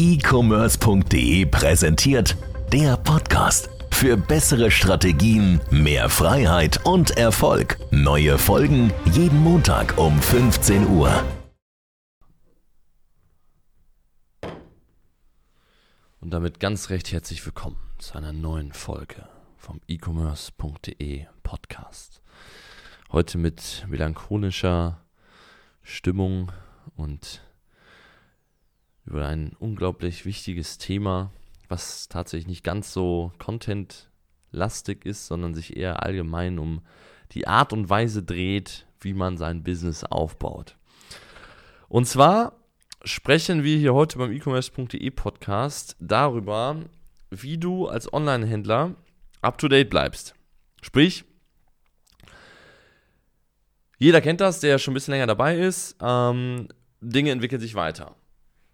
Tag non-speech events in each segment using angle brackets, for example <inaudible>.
e-commerce.de präsentiert der Podcast. Für bessere Strategien, mehr Freiheit und Erfolg. Neue Folgen jeden Montag um 15 Uhr. Und damit ganz recht herzlich willkommen zu einer neuen Folge vom e-commerce.de Podcast. Heute mit melancholischer Stimmung und über ein unglaublich wichtiges Thema, was tatsächlich nicht ganz so contentlastig ist, sondern sich eher allgemein um die Art und Weise dreht, wie man sein Business aufbaut. Und zwar sprechen wir hier heute beim e-commerce.de Podcast darüber, wie du als Online-Händler up-to-date bleibst. Sprich, jeder kennt das, der schon ein bisschen länger dabei ist. Ähm, Dinge entwickeln sich weiter.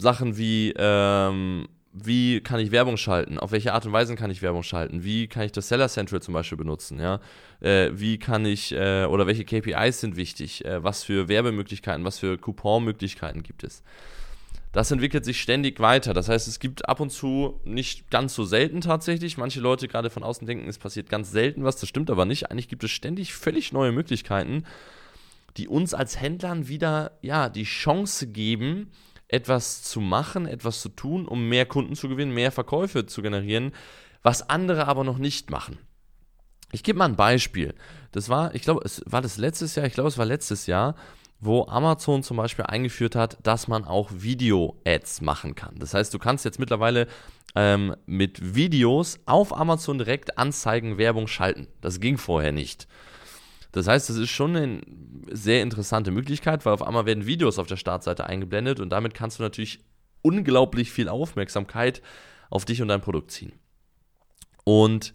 Sachen wie, ähm, wie kann ich Werbung schalten? Auf welche Art und Weise kann ich Werbung schalten? Wie kann ich das Seller Central zum Beispiel benutzen? Ja? Äh, wie kann ich, äh, oder welche KPIs sind wichtig? Äh, was für Werbemöglichkeiten, was für Couponmöglichkeiten gibt es? Das entwickelt sich ständig weiter. Das heißt, es gibt ab und zu nicht ganz so selten tatsächlich. Manche Leute gerade von außen denken, es passiert ganz selten was. Das stimmt aber nicht. Eigentlich gibt es ständig völlig neue Möglichkeiten, die uns als Händlern wieder ja, die Chance geben, etwas zu machen, etwas zu tun, um mehr Kunden zu gewinnen, mehr Verkäufe zu generieren, was andere aber noch nicht machen. Ich gebe mal ein Beispiel. Das war, ich glaube, es war das letztes Jahr, ich glaube, es war letztes Jahr, wo Amazon zum Beispiel eingeführt hat, dass man auch Video-Ads machen kann. Das heißt, du kannst jetzt mittlerweile ähm, mit Videos auf Amazon direkt Anzeigen, Werbung schalten. Das ging vorher nicht. Das heißt, das ist schon eine sehr interessante Möglichkeit, weil auf einmal werden Videos auf der Startseite eingeblendet und damit kannst du natürlich unglaublich viel Aufmerksamkeit auf dich und dein Produkt ziehen. Und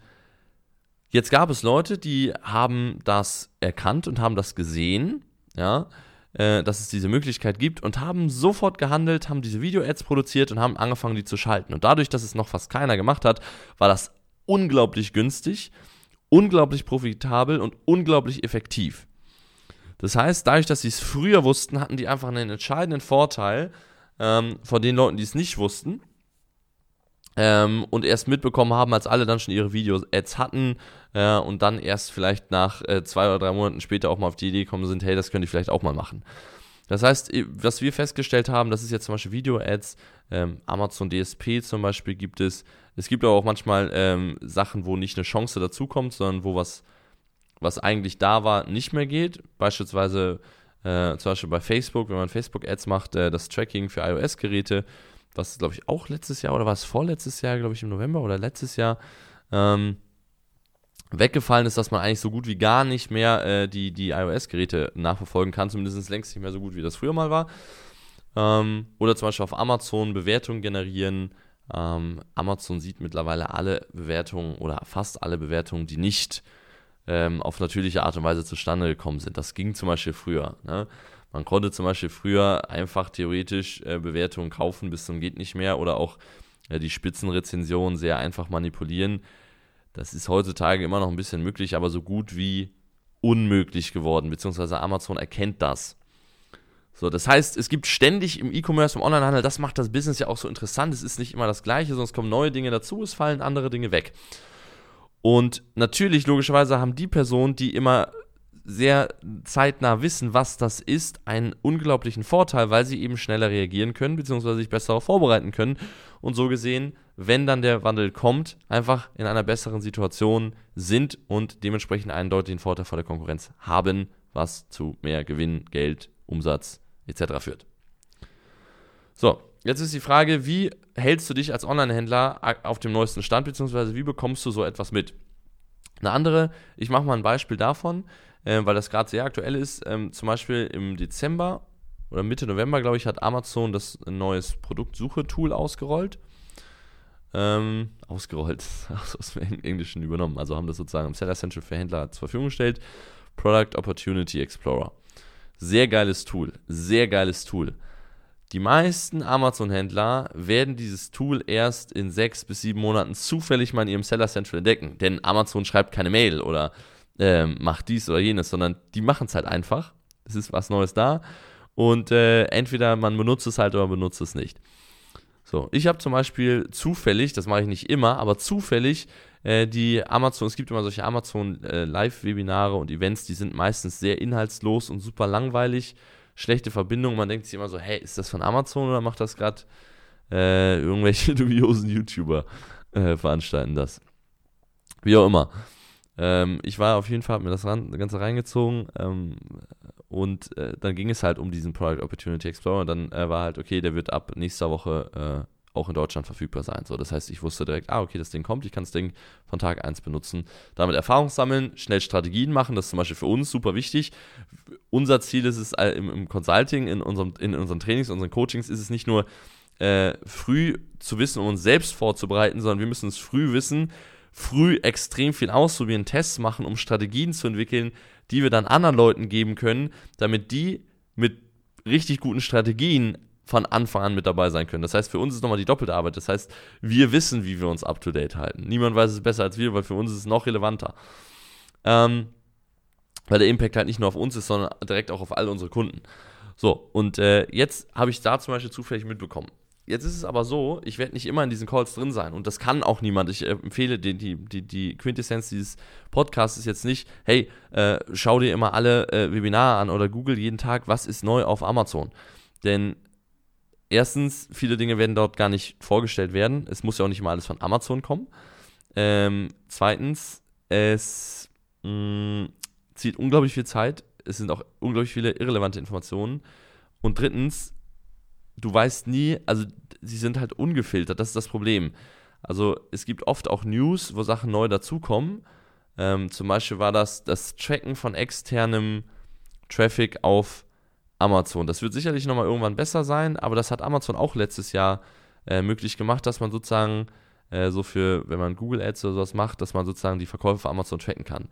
jetzt gab es Leute, die haben das erkannt und haben das gesehen, ja, äh, dass es diese Möglichkeit gibt und haben sofort gehandelt, haben diese Video-Ads produziert und haben angefangen, die zu schalten. Und dadurch, dass es noch fast keiner gemacht hat, war das unglaublich günstig unglaublich profitabel und unglaublich effektiv. Das heißt, dadurch, dass sie es früher wussten, hatten die einfach einen entscheidenden Vorteil ähm, von den Leuten, die es nicht wussten ähm, und erst mitbekommen haben, als alle dann schon ihre Video-Ads hatten äh, und dann erst vielleicht nach äh, zwei oder drei Monaten später auch mal auf die Idee gekommen sind, hey, das könnte ich vielleicht auch mal machen. Das heißt, was wir festgestellt haben, das ist jetzt zum Beispiel Video-Ads, ähm, Amazon DSP zum Beispiel gibt es, es gibt aber auch manchmal ähm, Sachen, wo nicht eine Chance dazukommt, sondern wo was, was eigentlich da war, nicht mehr geht. Beispielsweise äh, zum Beispiel bei Facebook, wenn man Facebook-Ads macht, äh, das Tracking für iOS-Geräte, was glaube ich auch letztes Jahr oder war es vorletztes Jahr, glaube ich im November oder letztes Jahr, ähm, weggefallen ist, dass man eigentlich so gut wie gar nicht mehr äh, die, die iOS-Geräte nachverfolgen kann, zumindest längst nicht mehr so gut, wie das früher mal war. Ähm, oder zum Beispiel auf Amazon Bewertungen generieren, ähm, Amazon sieht mittlerweile alle Bewertungen oder fast alle Bewertungen, die nicht ähm, auf natürliche Art und Weise zustande gekommen sind. Das ging zum Beispiel früher. Ne? Man konnte zum Beispiel früher einfach theoretisch äh, Bewertungen kaufen bis zum geht nicht mehr oder auch äh, die Spitzenrezensionen sehr einfach manipulieren. Das ist heutzutage immer noch ein bisschen möglich, aber so gut wie unmöglich geworden, beziehungsweise Amazon erkennt das. So, das heißt, es gibt ständig im E-Commerce, im Onlinehandel, das macht das Business ja auch so interessant. Es ist nicht immer das Gleiche, es kommen neue Dinge dazu, es fallen andere Dinge weg. Und natürlich, logischerweise, haben die Personen, die immer sehr zeitnah wissen, was das ist, einen unglaublichen Vorteil, weil sie eben schneller reagieren können, beziehungsweise sich besser vorbereiten können. Und so gesehen, wenn dann der Wandel kommt, einfach in einer besseren Situation sind und dementsprechend einen deutlichen Vorteil vor der Konkurrenz haben, was zu mehr Gewinn, Geld, Umsatz etc. führt. So, jetzt ist die Frage, wie hältst du dich als Online-Händler auf dem neuesten Stand, beziehungsweise wie bekommst du so etwas mit? Eine andere, ich mache mal ein Beispiel davon, äh, weil das gerade sehr aktuell ist. Ähm, zum Beispiel im Dezember oder Mitte November, glaube ich, hat Amazon das neues Produktsuche-Tool ausgerollt. Ähm, ausgerollt, <laughs> aus dem Englischen übernommen. Also haben das sozusagen im Seller Central für Händler zur Verfügung gestellt. Product Opportunity Explorer. Sehr geiles Tool, sehr geiles Tool. Die meisten Amazon-Händler werden dieses Tool erst in sechs bis sieben Monaten zufällig mal in ihrem Seller Central entdecken. Denn Amazon schreibt keine Mail oder äh, macht dies oder jenes, sondern die machen es halt einfach. Es ist was Neues da. Und äh, entweder man benutzt es halt oder man benutzt es nicht. So, ich habe zum Beispiel zufällig, das mache ich nicht immer, aber zufällig äh, die Amazon, es gibt immer solche Amazon äh, Live-Webinare und Events, die sind meistens sehr inhaltslos und super langweilig, schlechte Verbindung. Man denkt sich immer so, hey, ist das von Amazon oder macht das gerade äh, irgendwelche <laughs> dubiosen YouTuber äh, veranstalten das? Wie auch immer. Ähm, ich war auf jeden Fall, habe mir das Ganze reingezogen ähm, und äh, dann ging es halt um diesen Product Opportunity Explorer und dann äh, war halt, okay, der wird ab nächster Woche äh, auch in Deutschland verfügbar sein. So, das heißt, ich wusste direkt, ah, okay, das Ding kommt, ich kann das Ding von Tag 1 benutzen. Damit Erfahrung sammeln, schnell Strategien machen, das ist zum Beispiel für uns super wichtig. Unser Ziel ist es im, im Consulting, in, unserem, in unseren Trainings, unseren Coachings, ist es nicht nur äh, früh zu wissen, um uns selbst vorzubereiten, sondern wir müssen es früh wissen, früh extrem viel ausprobieren, Tests machen, um Strategien zu entwickeln, die wir dann anderen Leuten geben können, damit die mit richtig guten Strategien von Anfang an mit dabei sein können. Das heißt, für uns ist nochmal die doppelte Arbeit. Das heißt, wir wissen, wie wir uns up to date halten. Niemand weiß es besser als wir, weil für uns ist es noch relevanter. Ähm, weil der Impact halt nicht nur auf uns ist, sondern direkt auch auf all unsere Kunden. So, und äh, jetzt habe ich da zum Beispiel zufällig mitbekommen. Jetzt ist es aber so, ich werde nicht immer in diesen Calls drin sein und das kann auch niemand. Ich äh, empfehle die, die, die, die Quintessenz dieses Podcasts ist jetzt nicht, hey, äh, schau dir immer alle äh, Webinare an oder google jeden Tag, was ist neu auf Amazon. Denn erstens, viele Dinge werden dort gar nicht vorgestellt werden. Es muss ja auch nicht immer alles von Amazon kommen. Ähm, zweitens, es mh, mm, zieht unglaublich viel Zeit. Es sind auch unglaublich viele irrelevante Informationen. Und drittens, du weißt nie, also sie sind halt ungefiltert, das ist das Problem. Also es gibt oft auch News, wo Sachen neu dazukommen. Ähm, zum Beispiel war das das Tracken von externem Traffic auf Amazon. Das wird sicherlich nochmal irgendwann besser sein, aber das hat Amazon auch letztes Jahr äh, möglich gemacht, dass man sozusagen äh, so für, wenn man Google Ads oder sowas macht, dass man sozusagen die Verkäufe für Amazon tracken kann.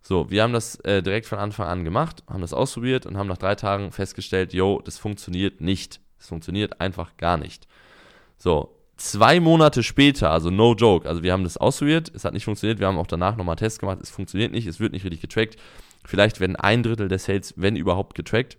So, wir haben das äh, direkt von Anfang an gemacht, haben das ausprobiert und haben nach drei Tagen festgestellt, yo, das funktioniert nicht. Es funktioniert einfach gar nicht. So, zwei Monate später, also no joke, also wir haben das ausprobiert, es hat nicht funktioniert, wir haben auch danach nochmal Tests gemacht, es funktioniert nicht, es wird nicht richtig getrackt. Vielleicht werden ein Drittel der Sales, wenn überhaupt, getrackt.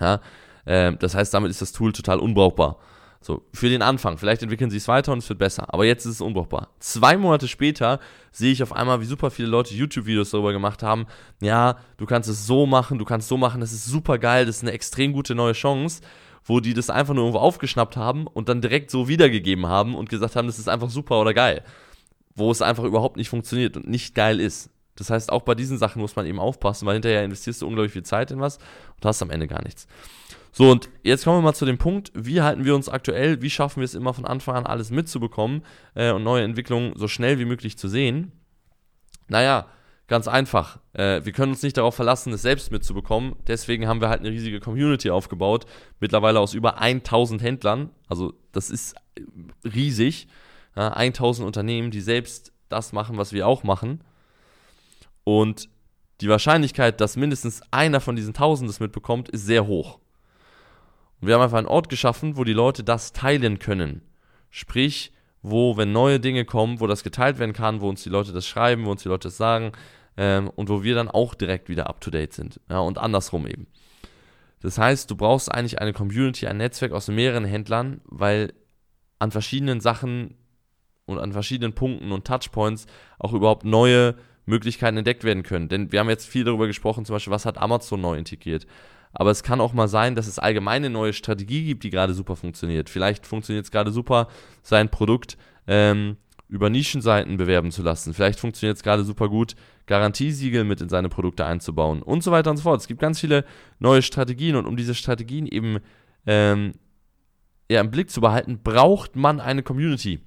Ja, äh, das heißt, damit ist das Tool total unbrauchbar. So, für den Anfang. Vielleicht entwickeln sie es weiter und es wird besser. Aber jetzt ist es unbrauchbar. Zwei Monate später sehe ich auf einmal, wie super viele Leute YouTube-Videos darüber gemacht haben. Ja, du kannst es so machen, du kannst es so machen, das ist super geil, das ist eine extrem gute neue Chance, wo die das einfach nur irgendwo aufgeschnappt haben und dann direkt so wiedergegeben haben und gesagt haben, das ist einfach super oder geil. Wo es einfach überhaupt nicht funktioniert und nicht geil ist. Das heißt, auch bei diesen Sachen muss man eben aufpassen, weil hinterher investierst du unglaublich viel Zeit in was und hast am Ende gar nichts. So, und jetzt kommen wir mal zu dem Punkt, wie halten wir uns aktuell, wie schaffen wir es immer von Anfang an alles mitzubekommen äh, und neue Entwicklungen so schnell wie möglich zu sehen? Naja, ganz einfach. Äh, wir können uns nicht darauf verlassen, es selbst mitzubekommen. Deswegen haben wir halt eine riesige Community aufgebaut, mittlerweile aus über 1000 Händlern. Also das ist riesig. Ja, 1000 Unternehmen, die selbst das machen, was wir auch machen. Und die Wahrscheinlichkeit, dass mindestens einer von diesen Tausend das mitbekommt, ist sehr hoch. Und wir haben einfach einen Ort geschaffen, wo die Leute das teilen können. Sprich, wo, wenn neue Dinge kommen, wo das geteilt werden kann, wo uns die Leute das schreiben, wo uns die Leute das sagen ähm, und wo wir dann auch direkt wieder up to date sind. Ja, und andersrum eben. Das heißt, du brauchst eigentlich eine Community, ein Netzwerk aus mehreren Händlern, weil an verschiedenen Sachen und an verschiedenen Punkten und Touchpoints auch überhaupt neue Möglichkeiten entdeckt werden können. Denn wir haben jetzt viel darüber gesprochen, zum Beispiel, was hat Amazon neu integriert. Aber es kann auch mal sein, dass es allgemeine neue Strategie gibt, die gerade super funktioniert. Vielleicht funktioniert es gerade super, sein Produkt ähm, über Nischenseiten bewerben zu lassen. Vielleicht funktioniert es gerade super gut, Garantiesiegel mit in seine Produkte einzubauen und so weiter und so fort. Es gibt ganz viele neue Strategien und um diese Strategien eben ähm, ja, im Blick zu behalten, braucht man eine Community.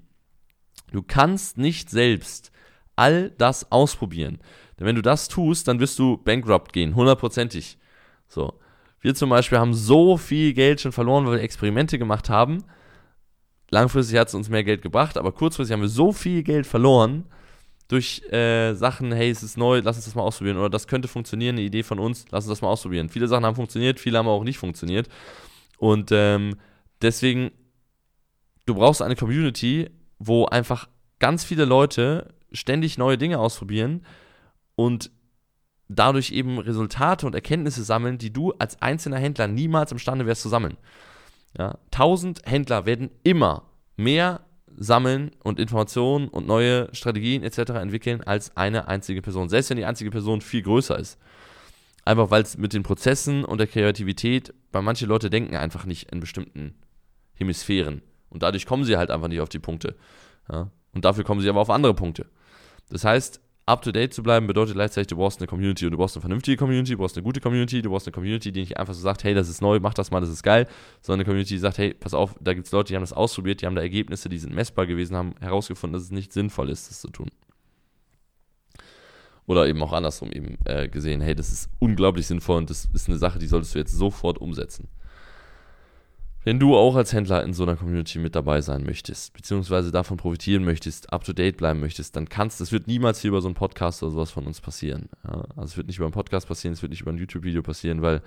Du kannst nicht selbst all das ausprobieren. Denn wenn du das tust, dann wirst du bankrupt gehen, hundertprozentig. So. Wir zum Beispiel haben so viel Geld schon verloren, weil wir Experimente gemacht haben. Langfristig hat es uns mehr Geld gebracht, aber kurzfristig haben wir so viel Geld verloren durch äh, Sachen, hey, es ist neu, lass uns das mal ausprobieren. Oder das könnte funktionieren, eine Idee von uns, lass uns das mal ausprobieren. Viele Sachen haben funktioniert, viele haben auch nicht funktioniert. Und ähm, deswegen, du brauchst eine Community, wo einfach ganz viele Leute ständig neue Dinge ausprobieren und dadurch eben Resultate und Erkenntnisse sammeln, die du als einzelner Händler niemals imstande wärst zu sammeln. Ja, 1000 Händler werden immer mehr sammeln und Informationen und neue Strategien etc. entwickeln als eine einzige Person. Selbst wenn die einzige Person viel größer ist. Einfach weil es mit den Prozessen und der Kreativität, weil manche Leute denken einfach nicht in bestimmten Hemisphären. Und dadurch kommen sie halt einfach nicht auf die Punkte. Ja? Und dafür kommen sie aber auf andere Punkte. Das heißt, up to date zu bleiben bedeutet gleichzeitig, du brauchst eine Community und du brauchst eine vernünftige Community, du brauchst eine gute Community, du brauchst eine Community, die nicht einfach so sagt, hey, das ist neu, mach das mal, das ist geil, sondern eine Community, die sagt, hey, pass auf, da gibt es Leute, die haben das ausprobiert, die haben da Ergebnisse, die sind messbar gewesen, haben herausgefunden, dass es nicht sinnvoll ist, das zu tun. Oder eben auch andersrum eben äh, gesehen, hey, das ist unglaublich sinnvoll und das ist eine Sache, die solltest du jetzt sofort umsetzen. Wenn du auch als Händler in so einer Community mit dabei sein möchtest, beziehungsweise davon profitieren möchtest, up to date bleiben möchtest, dann kannst, das wird niemals hier über so einen Podcast oder sowas von uns passieren. Ja, also es wird nicht über einen Podcast passieren, es wird nicht über ein YouTube-Video passieren, weil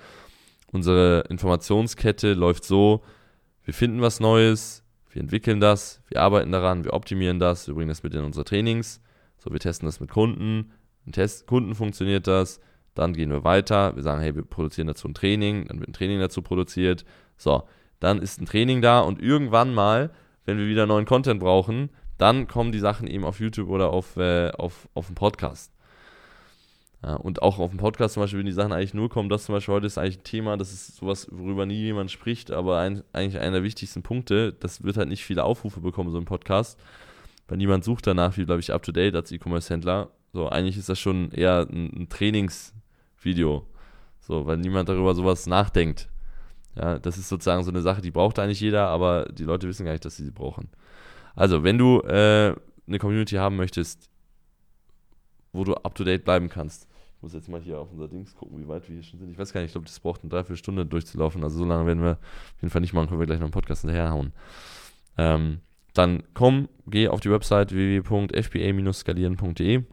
unsere Informationskette läuft so, wir finden was Neues, wir entwickeln das, wir arbeiten daran, wir optimieren das, wir bringen das mit in unsere Trainings, so wir testen das mit Kunden, im Test Kunden funktioniert das, dann gehen wir weiter, wir sagen, hey, wir produzieren dazu ein Training, dann wird ein Training dazu produziert, so, dann ist ein Training da und irgendwann mal, wenn wir wieder neuen Content brauchen, dann kommen die Sachen eben auf YouTube oder auf, äh, auf, auf dem Podcast. Ja, und auch auf dem Podcast zum Beispiel, wenn die Sachen eigentlich nur kommen, das zum Beispiel heute ist eigentlich ein Thema, das ist sowas, worüber nie jemand spricht, aber ein, eigentlich einer der wichtigsten Punkte, das wird halt nicht viele Aufrufe bekommen, so ein Podcast, weil niemand sucht danach, wie glaube ich, up to date als E-Commerce-Händler. So, eigentlich ist das schon eher ein, ein Trainingsvideo. So, weil niemand darüber sowas nachdenkt. Ja, das ist sozusagen so eine Sache, die braucht eigentlich jeder, aber die Leute wissen gar nicht, dass sie sie brauchen. Also, wenn du äh, eine Community haben möchtest, wo du up to date bleiben kannst, ich muss jetzt mal hier auf unser Dings gucken, wie weit wir hier schon sind. Ich weiß gar nicht, ich glaube, das braucht eine Dreiviertelstunde durchzulaufen. Also, so lange werden wir auf jeden Fall nicht machen, können wir gleich noch einen Podcast hinterherhauen. Ähm, dann komm, geh auf die Website www.fba-skalieren.de.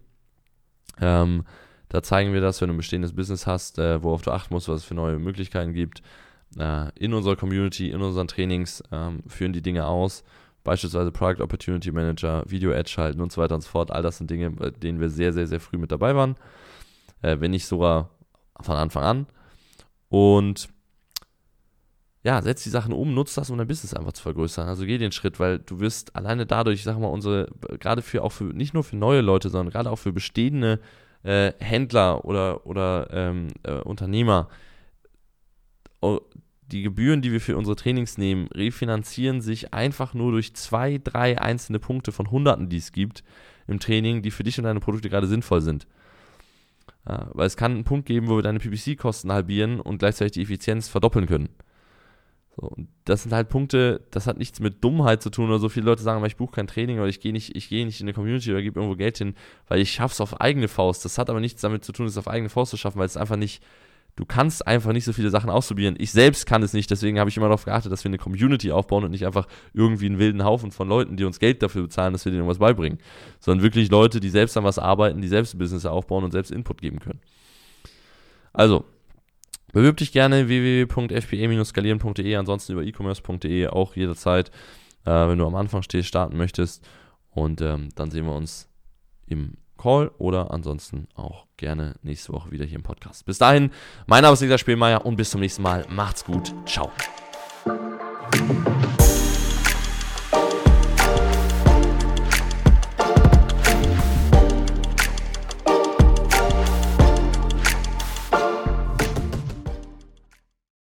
Ähm, da zeigen wir das, wenn du ein bestehendes Business hast, äh, worauf du achten musst, was es für neue Möglichkeiten gibt äh, in unserer Community, in unseren Trainings ähm, führen die Dinge aus. Beispielsweise Product Opportunity Manager, Video-Ads schalten und so weiter und so fort. All das sind Dinge, bei denen wir sehr, sehr, sehr früh mit dabei waren. Äh, wenn nicht sogar von Anfang an. Und ja, setz die Sachen um, nutzt das, um dein Business einfach zu vergrößern. Also geh den Schritt, weil du wirst alleine dadurch, ich sag mal, unsere, gerade für auch für, nicht nur für neue Leute, sondern gerade auch für bestehende äh, Händler oder, oder ähm, äh, Unternehmer, die Gebühren, die wir für unsere Trainings nehmen, refinanzieren sich einfach nur durch zwei, drei einzelne Punkte von Hunderten, die es gibt im Training, die für dich und deine Produkte gerade sinnvoll sind. Ja, weil es kann einen Punkt geben, wo wir deine PPC-Kosten halbieren und gleichzeitig die Effizienz verdoppeln können. So, das sind halt Punkte, das hat nichts mit Dummheit zu tun oder so. Viele Leute sagen, ich buche kein Training oder ich gehe nicht, ich nicht in eine Community oder gebe irgendwo Geld hin, weil ich es auf eigene Faust. Das hat aber nichts damit zu tun, es auf eigene Faust zu schaffen, weil es einfach nicht du kannst einfach nicht so viele Sachen ausprobieren. Ich selbst kann es nicht, deswegen habe ich immer darauf geachtet, dass wir eine Community aufbauen und nicht einfach irgendwie einen wilden Haufen von Leuten, die uns Geld dafür bezahlen, dass wir denen was beibringen. Sondern wirklich Leute, die selbst an was arbeiten, die selbst Business aufbauen und selbst Input geben können. Also, bewirb dich gerne www.fpe-skalieren.de, ansonsten über e-commerce.de auch jederzeit, äh, wenn du am Anfang stehst, starten möchtest. Und ähm, dann sehen wir uns im Call oder ansonsten auch gerne nächste Woche wieder hier im Podcast. Bis dahin, mein Name ist Niklas Spielmeier und bis zum nächsten Mal. Macht's gut. Ciao.